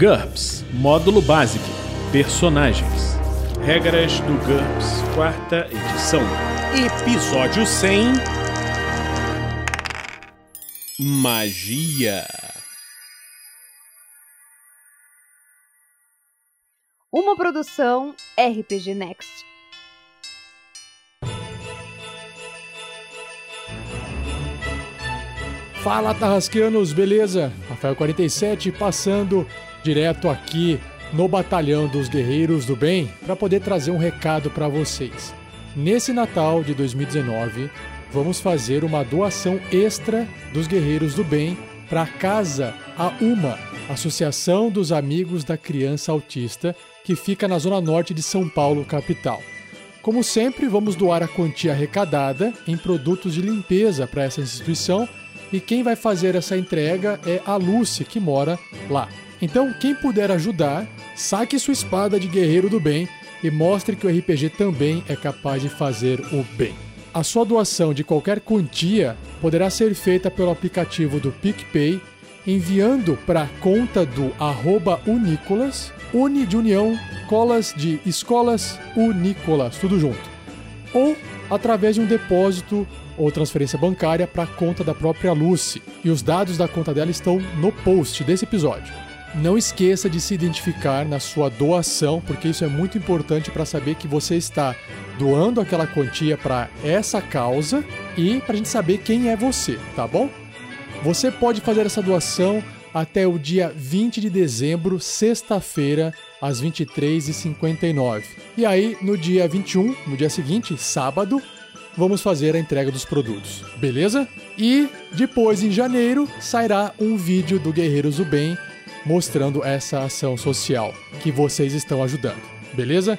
GURPS Módulo Básico Personagens Regras do GURPS, quarta edição. Episódio 100 Magia. Uma produção RPG Next. Fala Tarrasqueanos, beleza? Rafael 47 passando direto aqui no Batalhão dos Guerreiros do Bem para poder trazer um recado para vocês. Nesse Natal de 2019, vamos fazer uma doação extra dos Guerreiros do Bem para a Casa a Uma, Associação dos Amigos da Criança Autista, que fica na zona norte de São Paulo, capital. Como sempre, vamos doar a quantia arrecadada em produtos de limpeza para essa instituição e quem vai fazer essa entrega é a Lucy, que mora lá. Então, quem puder ajudar, saque sua espada de guerreiro do bem e mostre que o RPG também é capaz de fazer o bem. A sua doação de qualquer quantia poderá ser feita pelo aplicativo do PicPay, enviando para a conta do arroba Unicolas, Uni de União, Colas de Escolas, Unicolas, tudo junto. Ou através de um depósito ou transferência bancária para a conta da própria Lucy. E os dados da conta dela estão no post desse episódio. Não esqueça de se identificar na sua doação, porque isso é muito importante para saber que você está doando aquela quantia para essa causa e para a gente saber quem é você, tá bom? Você pode fazer essa doação até o dia 20 de dezembro, sexta-feira, às 23h59. E aí, no dia 21, no dia seguinte, sábado, vamos fazer a entrega dos produtos, beleza? E depois, em janeiro, sairá um vídeo do Guerreiros do Bem mostrando essa ação social que vocês estão ajudando, beleza?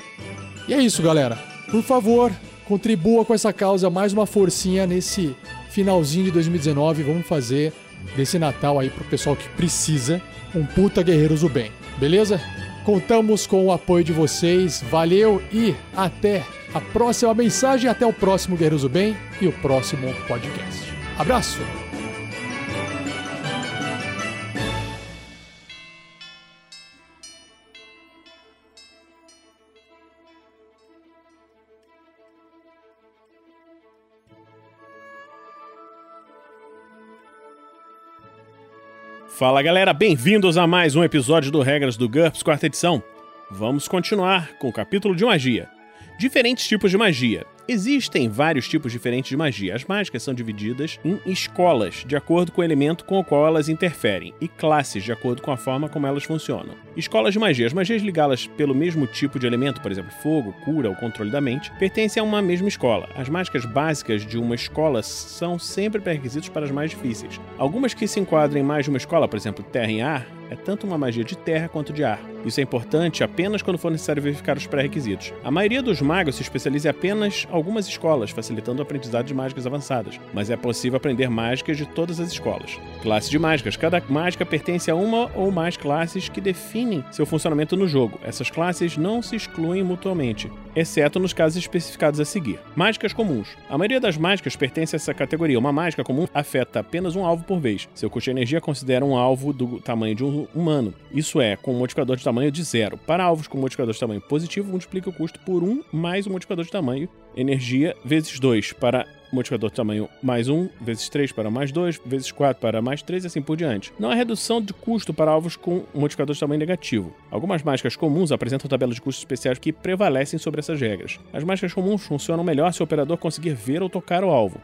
E é isso, galera. Por favor, contribua com essa causa, mais uma forcinha nesse finalzinho de 2019. Vamos fazer desse Natal aí pro pessoal que precisa um puta Guerreiros do Bem, beleza? Contamos com o apoio de vocês. Valeu e até a próxima mensagem, até o próximo Guerreiros do Bem e o próximo podcast. Abraço! Fala galera, bem-vindos a mais um episódio do Regras do GURPS, quarta edição. Vamos continuar com o capítulo de magia. Diferentes tipos de magia. Existem vários tipos diferentes de magia. As mágicas são divididas em escolas, de acordo com o elemento com o qual elas interferem, e classes, de acordo com a forma como elas funcionam. Escolas de magia. As magias ligadas pelo mesmo tipo de elemento, por exemplo, fogo, cura ou controle da mente, pertencem a uma mesma escola. As mágicas básicas de uma escola são sempre pré-requisitos para as mais difíceis. Algumas que se enquadram em mais de uma escola, por exemplo, terra em ar, é tanto uma magia de terra quanto de ar. Isso é importante apenas quando for necessário verificar os pré-requisitos. A maioria dos magos se especializa em apenas algumas escolas, facilitando o aprendizado de mágicas avançadas, mas é possível aprender mágicas de todas as escolas. Classe de mágicas. Cada mágica pertence a uma ou mais classes que definem seu funcionamento no jogo. Essas classes não se excluem mutuamente, exceto nos casos especificados a seguir. Mágicas comuns. A maioria das mágicas pertence a essa categoria. Uma mágica comum afeta apenas um alvo por vez. Seu custo de energia considera um alvo do tamanho de um humano. Isso é, com um modificador de tamanho de zero. Para alvos com modificador de tamanho positivo, multiplica o custo por 1 mais o modificador de tamanho energia vezes 2 para modificador de tamanho mais 1, vezes 3 para mais 2, vezes 4 para mais 3 e assim por diante. Não há redução de custo para alvos com modificador de tamanho negativo. Algumas mágicas comuns apresentam tabelas de custos especiais que prevalecem sobre essas regras. As mágicas comuns funcionam melhor se o operador conseguir ver ou tocar o alvo.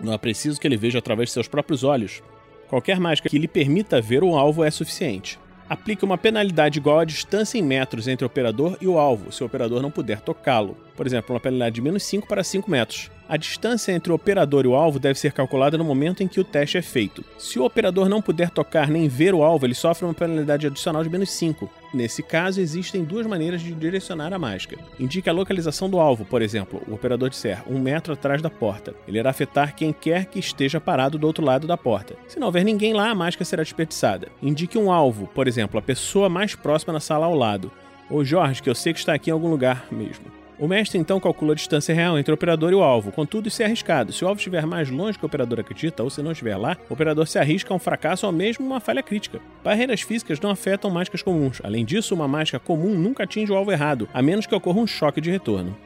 Não é preciso que ele veja através de seus próprios olhos. Qualquer mágica que lhe permita ver o alvo é suficiente. Aplique uma penalidade igual à distância em metros entre o operador e o alvo, se o operador não puder tocá-lo. Por exemplo, uma penalidade de menos 5 para 5 metros. A distância entre o operador e o alvo deve ser calculada no momento em que o teste é feito. Se o operador não puder tocar nem ver o alvo, ele sofre uma penalidade adicional de menos 5. Nesse caso, existem duas maneiras de direcionar a mágica. Indique a localização do alvo, por exemplo, o operador disser um metro atrás da porta. Ele irá afetar quem quer que esteja parado do outro lado da porta. Se não houver ninguém lá, a mágica será desperdiçada. Indique um alvo, por exemplo, a pessoa mais próxima na sala ao lado. Ou Jorge, que eu sei que está aqui em algum lugar mesmo. O mestre então calcula a distância real entre o operador e o alvo, contudo isso é arriscado. Se o alvo estiver mais longe que o operador acredita, ou se não estiver lá, o operador se arrisca a um fracasso ou mesmo uma falha crítica. Barreiras físicas não afetam mágicas comuns. Além disso, uma mágica comum nunca atinge o alvo errado, a menos que ocorra um choque de retorno.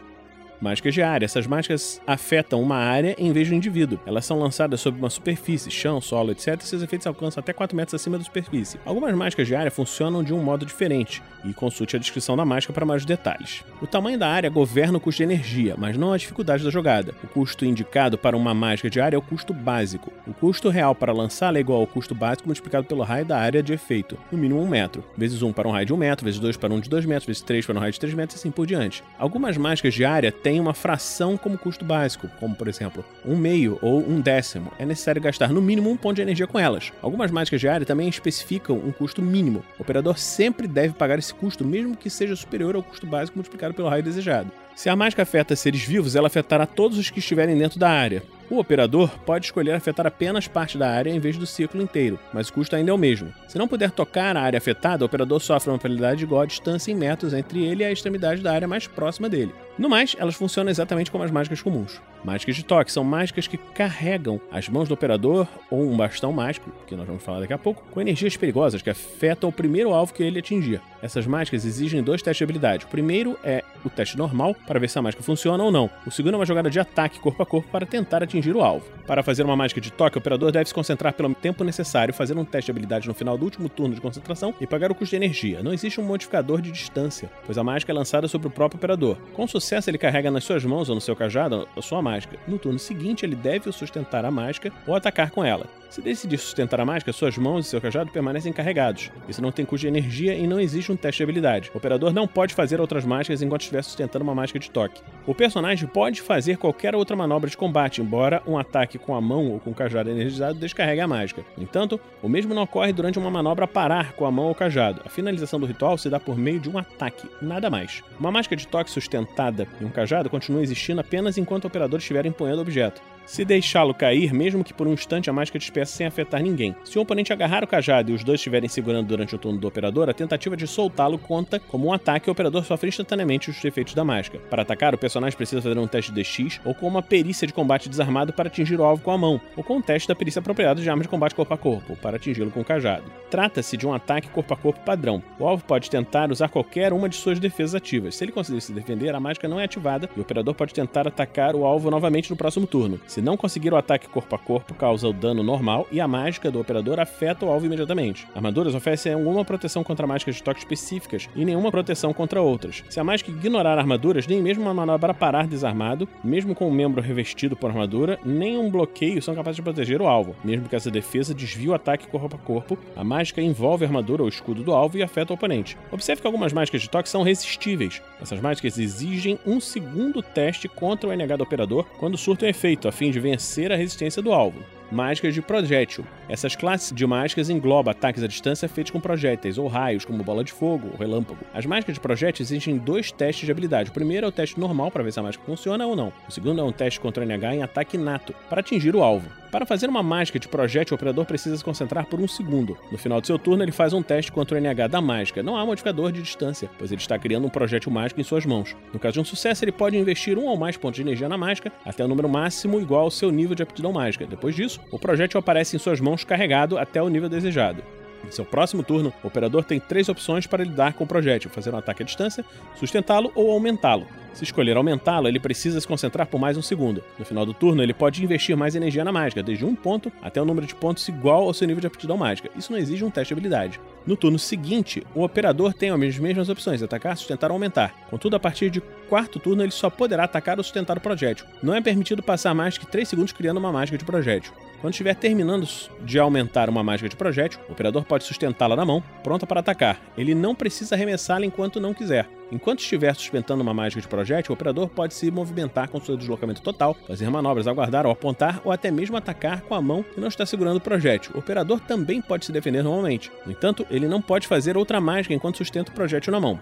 Mágicas de área. Essas mágicas afetam uma área em vez do indivíduo. Elas são lançadas sobre uma superfície, chão, solo, etc. e seus efeitos alcançam até 4 metros acima da superfície. Algumas mágicas de área funcionam de um modo diferente, e consulte a descrição da mágica para mais detalhes. O tamanho da área governa o custo de energia, mas não a dificuldade da jogada. O custo indicado para uma mágica de área é o custo básico. O custo real para lançá-la é igual ao custo básico multiplicado pelo raio da área de efeito, no mínimo 1 metro, vezes 1 para um raio de 1 metro, vezes 2 para um de 2 metros, vezes 3 para um raio de 3 metros e assim por diante. Algumas mágicas de área têm uma fração como custo básico, como por exemplo, um meio ou um décimo. É necessário gastar no mínimo um ponto de energia com elas. Algumas mágicas de área também especificam um custo mínimo. O operador sempre deve pagar esse custo, mesmo que seja superior ao custo básico multiplicado pelo raio desejado. Se a mágica afeta seres vivos, ela afetará todos os que estiverem dentro da área. O operador pode escolher afetar apenas parte da área em vez do ciclo inteiro, mas o custo ainda é o mesmo. Se não puder tocar a área afetada, o operador sofre uma penalidade igual à distância em metros entre ele e a extremidade da área mais próxima dele. No mais, elas funcionam exatamente como as mágicas comuns. Mágicas de toque são mágicas que carregam as mãos do operador ou um bastão mágico, que nós vamos falar daqui a pouco, com energias perigosas que afetam o primeiro alvo que ele atingir. Essas mágicas exigem dois testes de habilidade. O primeiro é o teste normal, para ver se a mágica funciona ou não. O segundo é uma jogada de ataque corpo a corpo para tentar atingir o alvo. Para fazer uma mágica de toque, o operador deve se concentrar pelo tempo necessário, fazer um teste de habilidade no final do último turno de concentração e pagar o custo de energia. Não existe um modificador de distância, pois a mágica é lançada sobre o próprio operador. Com sucesso, ele carrega nas suas mãos ou no seu cajado a sua mágica. No turno seguinte, ele deve sustentar a mágica ou atacar com ela. Se decidir sustentar a mágica, suas mãos e seu cajado permanecem carregados. Isso não tem custo de energia e não existe um teste de habilidade. O operador não pode fazer outras mágicas enquanto estiver sustentando uma mágica de toque. O personagem pode fazer qualquer outra manobra de combate, embora um ataque com a mão ou com o cajado energizado descarregue a mágica. No entanto, o mesmo não ocorre durante uma manobra parar com a mão ou cajado. A finalização do ritual se dá por meio de um ataque, nada mais. Uma mágica de toque sustentada em um cajado continua existindo apenas enquanto o operador estiver empunhando o objeto. Se deixá-lo cair, mesmo que por um instante, a mágica dispersa sem afetar ninguém. Se o oponente agarrar o cajado e os dois estiverem segurando durante o turno do operador, a tentativa de soltá-lo conta como um ataque e o operador sofre instantaneamente os efeitos da mágica. Para atacar, o personagem precisa fazer um teste de DX ou com uma perícia de combate desarmado para atingir o alvo com a mão, ou com um teste da perícia apropriada de arma de combate corpo a corpo, para atingi-lo com o cajado. Trata-se de um ataque corpo a corpo padrão. O alvo pode tentar usar qualquer uma de suas defesas ativas. Se ele conseguir se defender, a mágica não é ativada e o operador pode tentar atacar o alvo novamente no próximo turno. Se não conseguir o ataque corpo a corpo, causa o dano normal e a mágica do operador afeta o alvo imediatamente. Armaduras oferecem alguma proteção contra mágicas de toque específicas e nenhuma proteção contra outras. Se a mágica ignorar armaduras, nem mesmo uma manobra parar desarmado, mesmo com o um membro revestido por armadura, nem um bloqueio são capazes de proteger o alvo. Mesmo que essa defesa desvie o ataque corpo a corpo, a mágica envolve a armadura ou escudo do alvo e afeta o oponente. Observe que algumas mágicas de toque são resistíveis. Essas mágicas exigem um segundo teste contra o NH do operador quando surtam efeito, a fim de vencer a resistência do alvo. Mágicas de projétil. Essas classes de mágicas englobam ataques à distância feitos com projéteis ou raios, como bola de fogo ou relâmpago. As mágicas de projétil exigem dois testes de habilidade. O primeiro é o teste normal para ver se a mágica funciona ou não. O segundo é um teste contra o NH em ataque nato, para atingir o alvo. Para fazer uma mágica de projétil, o operador precisa se concentrar por um segundo. No final do seu turno, ele faz um teste contra o NH da mágica. Não há modificador de distância, pois ele está criando um projétil mágico em suas mãos. No caso de um sucesso, ele pode investir um ou mais pontos de energia na mágica, até o número máximo igual ao seu nível de aptidão mágica. Depois disso, o projétil aparece em suas mãos carregado até o nível desejado. Em seu próximo turno, o operador tem três opções para lidar com o projétil: fazer um ataque à distância, sustentá-lo ou aumentá-lo. Se escolher aumentá-lo, ele precisa se concentrar por mais um segundo. No final do turno, ele pode investir mais energia na mágica, desde um ponto até o um número de pontos igual ao seu nível de aptidão mágica. Isso não exige um teste de habilidade. No turno seguinte, o operador tem as mesmas opções: atacar, sustentar ou aumentar. Contudo, a partir de quarto turno, ele só poderá atacar ou sustentar o projétil. Não é permitido passar mais que 3 segundos criando uma mágica de projétil. Quando estiver terminando de aumentar uma mágica de projétil, o operador pode sustentá-la na mão, pronta para atacar. Ele não precisa arremessá-la enquanto não quiser. Enquanto estiver sustentando uma mágica de projétil, o operador pode se movimentar com seu deslocamento total, fazer manobras, aguardar ou apontar, ou até mesmo atacar com a mão que não está segurando o projétil. O operador também pode se defender normalmente. No entanto, ele não pode fazer outra mágica enquanto sustenta o projétil na mão.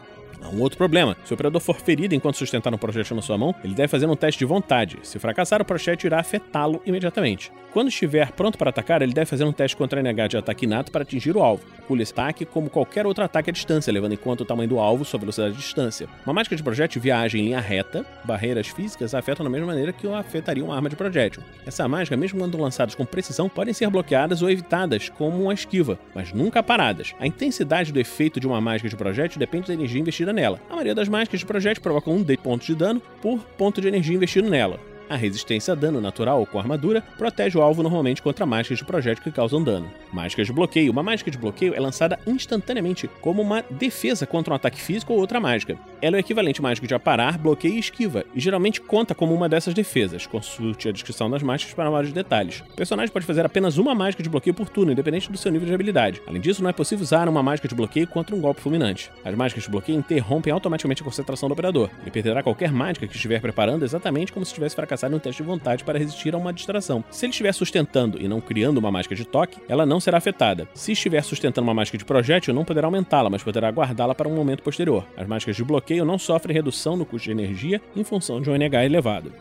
Um outro problema. Se o operador for ferido enquanto sustentar um projétil na sua mão, ele deve fazer um teste de vontade. Se fracassar, o projétil irá afetá-lo imediatamente. Quando estiver pronto para atacar, ele deve fazer um teste contra NH de ataque inato para atingir o alvo. Pule esse ataque como qualquer outro ataque à distância, levando em conta o tamanho do alvo, sua velocidade de distância. Uma mágica de projétil viaja em linha reta, barreiras físicas afetam da mesma maneira que afetaria uma arma de projétil. Essa mágica, mesmo quando lançadas com precisão, podem ser bloqueadas ou evitadas como uma esquiva, mas nunca paradas. A intensidade do efeito de uma mágica de projétil depende da energia investida nela. A maioria das mágicas de projétil provocam um D pontos de dano por ponto de energia investido nela. A resistência a dano natural com armadura protege o alvo normalmente contra mágicas de projétil que causam dano. Mágicas de bloqueio. Uma mágica de bloqueio é lançada instantaneamente como uma defesa contra um ataque físico ou outra mágica. Ela é o equivalente mágico de aparar, bloqueio e esquiva, e geralmente conta como uma dessas defesas. Consulte a descrição das mágicas para maiores detalhes. O personagem pode fazer apenas uma mágica de bloqueio por turno, independente do seu nível de habilidade. Além disso, não é possível usar uma mágica de bloqueio contra um golpe fulminante. As mágicas de bloqueio interrompem automaticamente a concentração do operador. Ele perderá qualquer mágica que estiver preparando exatamente como se tivesse fracassado em um teste de vontade para resistir a uma distração. Se ele estiver sustentando e não criando uma mágica de toque, ela não será afetada. Se estiver sustentando uma mágica de projétil, não poderá aumentá-la, mas poderá guardá-la para um momento posterior. As mágicas de bloqueio não sofrem redução no custo de energia em função de um NH elevado.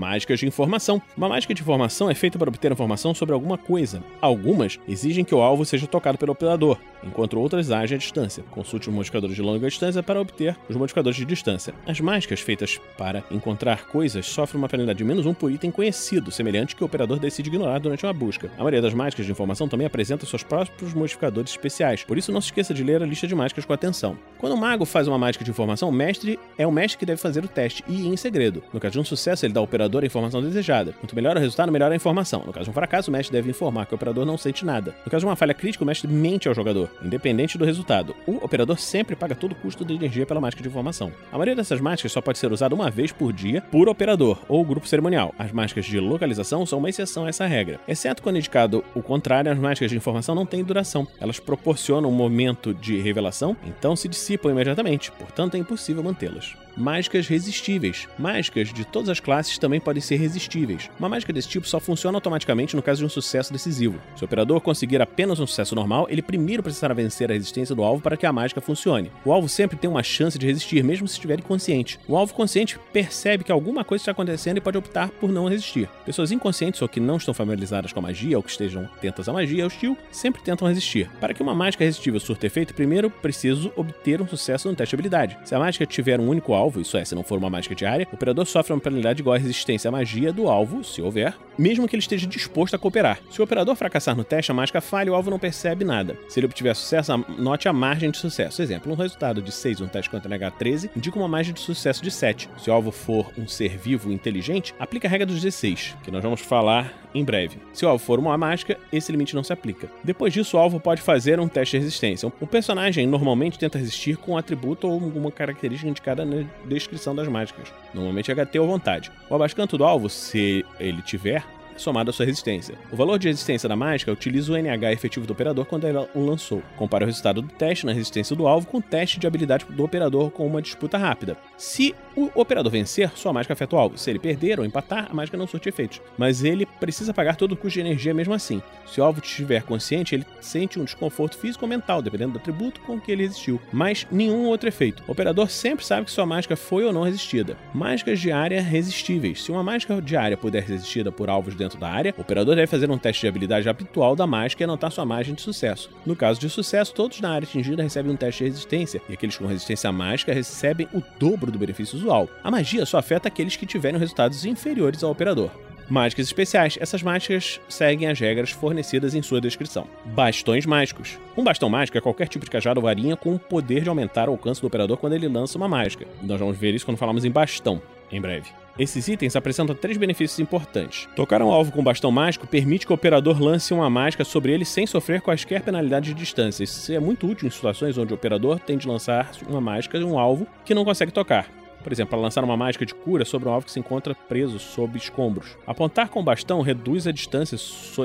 Mágicas de informação. Uma mágica de informação é feita para obter informação sobre alguma coisa. Algumas exigem que o alvo seja tocado pelo operador, enquanto outras agem à distância. Consulte os modificadores de longa distância para obter os modificadores de distância. As mágicas feitas para encontrar coisas sofrem uma penalidade de menos um por item conhecido, semelhante que o operador decide ignorar durante uma busca. A maioria das mágicas de informação também apresenta seus próprios modificadores especiais, por isso não se esqueça de ler a lista de mágicas com atenção. Quando o mago faz uma mágica de informação, o mestre é o mestre que deve fazer o teste e em segredo. No caso de um sucesso, ele dá ao operador a informação desejada. Quanto melhor o resultado, melhor a informação. No caso de um fracasso, o mestre deve informar que o operador não sente nada. No caso de uma falha crítica, o mestre mente ao jogador, independente do resultado. O operador sempre paga todo o custo de energia pela mágica de informação. A maioria dessas mágicas só pode ser usada uma vez por dia por operador ou grupo cerimonial. As mágicas de localização são uma exceção a essa regra. Exceto quando indicado o contrário, as mágicas de informação não têm duração. Elas proporcionam um momento de revelação, então se dissipam imediatamente, portanto é impossível mantê-las. Mágicas resistíveis. Mágicas de todas as classes também podem ser resistíveis. Uma mágica desse tipo só funciona automaticamente no caso de um sucesso decisivo. Se o operador conseguir apenas um sucesso normal, ele primeiro precisará vencer a resistência do alvo para que a mágica funcione. O alvo sempre tem uma chance de resistir, mesmo se estiver inconsciente. O alvo consciente percebe que alguma coisa está acontecendo e pode optar por não resistir. Pessoas inconscientes ou que não estão familiarizadas com a magia ou que estejam atentas à magia hostil sempre tentam resistir. Para que uma mágica resistível surta efeito, primeiro preciso obter um sucesso no teste de habilidade. Se a mágica tiver um único alvo, isso é, se não for uma mágica diária, o operador sofre uma penalidade igual à resistência à magia do alvo, se houver, mesmo que ele esteja disposto a cooperar. Se o operador fracassar no teste, a mágica falha e o alvo não percebe nada. Se ele obtiver sucesso, note a margem de sucesso. Exemplo, um resultado de 6 no teste contra NH13 indica uma margem de sucesso de 7. Se o alvo for um ser vivo inteligente, aplica a regra dos 16, que nós vamos falar em breve. Se o alvo for uma mágica, esse limite não se aplica. Depois disso, o alvo pode fazer um teste de resistência. O personagem normalmente tenta resistir com um atributo ou alguma característica indicada na descrição das mágicas, normalmente HT ou vontade. O abascanto do alvo, se ele tiver, somado à sua resistência. O valor de resistência da mágica utiliza o NH efetivo do operador quando ela o lançou. Compara o resultado do teste na resistência do alvo com o teste de habilidade do operador com uma disputa rápida. Se o operador vencer, sua mágica afeta o alvo. Se ele perder ou empatar, a mágica não surte efeitos. Mas ele precisa pagar todo o custo de energia mesmo assim. Se o alvo estiver consciente, ele sente um desconforto físico ou mental, dependendo do atributo com que ele resistiu. Mas nenhum outro efeito. O operador sempre sabe que sua mágica foi ou não resistida. Mágicas de área resistíveis. Se uma mágica de área puder ser resistida por alvos dentro da área, o operador deve fazer um teste de habilidade habitual da mágica e anotar sua margem de sucesso. No caso de sucesso, todos na área atingida recebem um teste de resistência, e aqueles com resistência mágica recebem o dobro do benefício usual. A magia só afeta aqueles que tiverem resultados inferiores ao operador. Mágicas especiais. Essas mágicas seguem as regras fornecidas em sua descrição. Bastões mágicos. Um bastão mágico é qualquer tipo de cajado ou varinha com o poder de aumentar o alcance do operador quando ele lança uma mágica. Nós vamos ver isso quando falamos em bastão, em breve. Esses itens apresentam três benefícios importantes. Tocar um alvo com bastão mágico permite que o operador lance uma mágica sobre ele sem sofrer quaisquer penalidades de distância. Isso é muito útil em situações onde o operador tem de lançar uma mágica em um alvo que não consegue tocar. Por exemplo, para lançar uma mágica de cura sobre um alvo que se encontra preso sob escombros. Apontar com o bastão reduz a distância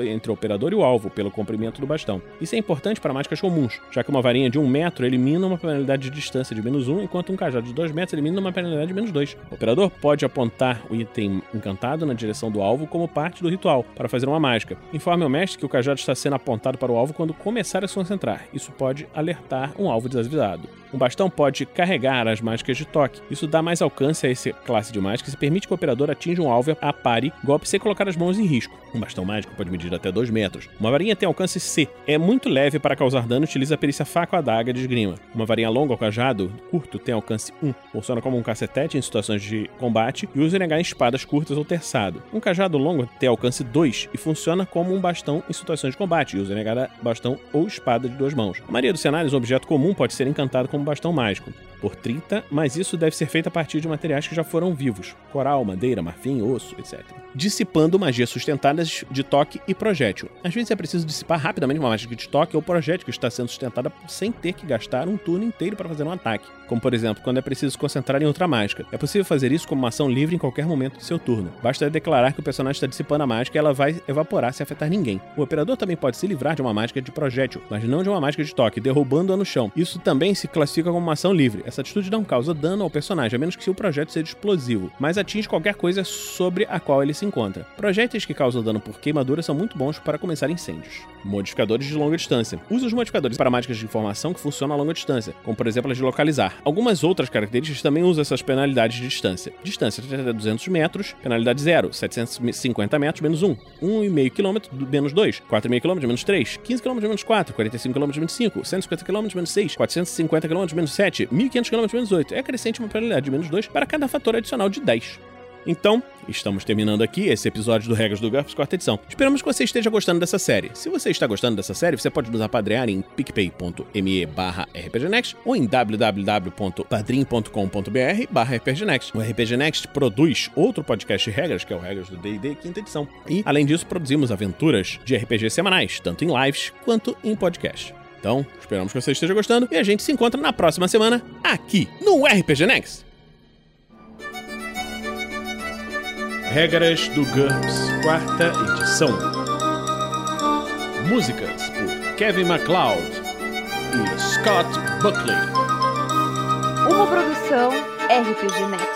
entre o operador e o alvo pelo comprimento do bastão. Isso é importante para mágicas comuns, já que uma varinha de 1 metro elimina uma penalidade de distância de menos 1, enquanto um cajado de 2 metros elimina uma penalidade de menos 2. O operador pode apontar o item encantado na direção do alvo como parte do ritual, para fazer uma mágica. Informe ao mestre que o cajado está sendo apontado para o alvo quando começar a se concentrar. Isso pode alertar um alvo desavisado. Um bastão pode carregar as mágicas de toque. Isso dá mais alcance a essa classe de mágicas e permite que o operador atinja um alvo a pare, golpe sem colocar as mãos em risco. Um bastão mágico pode medir até 2 metros. Uma varinha tem alcance C. É muito leve para causar dano utiliza a perícia faca ou adaga de esgrima. Uma varinha longa ou cajado curto tem alcance 1. Funciona como um cacetete em situações de combate e usa NH em espadas curtas ou terçado. Um cajado longo tem alcance 2 e funciona como um bastão em situações de combate e usa NH bastão ou espada de duas mãos. Na maioria dos cenários, um objeto comum pode ser encantado como bastão mágico por 30, mas isso deve ser feito a partir de materiais que já foram vivos: coral, madeira, marfim, osso, etc. Dissipando magias sustentadas de toque e projétil. Às vezes é preciso dissipar rapidamente uma magia de toque ou projétil que está sendo sustentada sem ter que gastar um turno inteiro para fazer um ataque, como por exemplo quando é preciso concentrar em outra mágica. É possível fazer isso como uma ação livre em qualquer momento do seu turno. Basta declarar que o personagem está dissipando a mágica e ela vai evaporar sem afetar ninguém. O operador também pode se livrar de uma mágica de projétil, mas não de uma mágica de toque, derrubando-a no chão. Isso também se classifica como uma ação livre. Essa atitude não causa dano ao personagem, a menos que seu projeto seja explosivo, mas atinge qualquer coisa sobre a qual ele se encontra. Projéteis que causam dano por queimadura são muito bons para começar incêndios. Modificadores de longa distância. Usa os modificadores para mágicas de informação que funcionam a longa distância, como por exemplo as de localizar. Algumas outras características também usam essas penalidades de distância. Distância até 200 metros, penalidade 0, 750 metros menos 1, 1,5 km menos 2, 4,5 km menos 3, 15 km menos 4, 45 km menos 5, 150 km menos 6, 450 km menos 7, 1500 km menos 8. É acrescente uma penalidade de menos 2 para cada fator adicional de 10. Então, estamos terminando aqui esse episódio do Regras do GURPS, quarta edição. Esperamos que você esteja gostando dessa série. Se você está gostando dessa série, você pode nos apadrear em picpay.me barra rpgnext ou em www.padrim.com.br barra rpgnext. O RPG Next produz outro podcast de regras, que é o Regras do D&D quinta edição. E, além disso, produzimos aventuras de RPG semanais, tanto em lives quanto em podcast. Então, esperamos que você esteja gostando e a gente se encontra na próxima semana aqui no RPG Next. Regras do GURPS, quarta edição. Músicas por Kevin MacLeod e Scott Buckley. Uma produção RPG Next.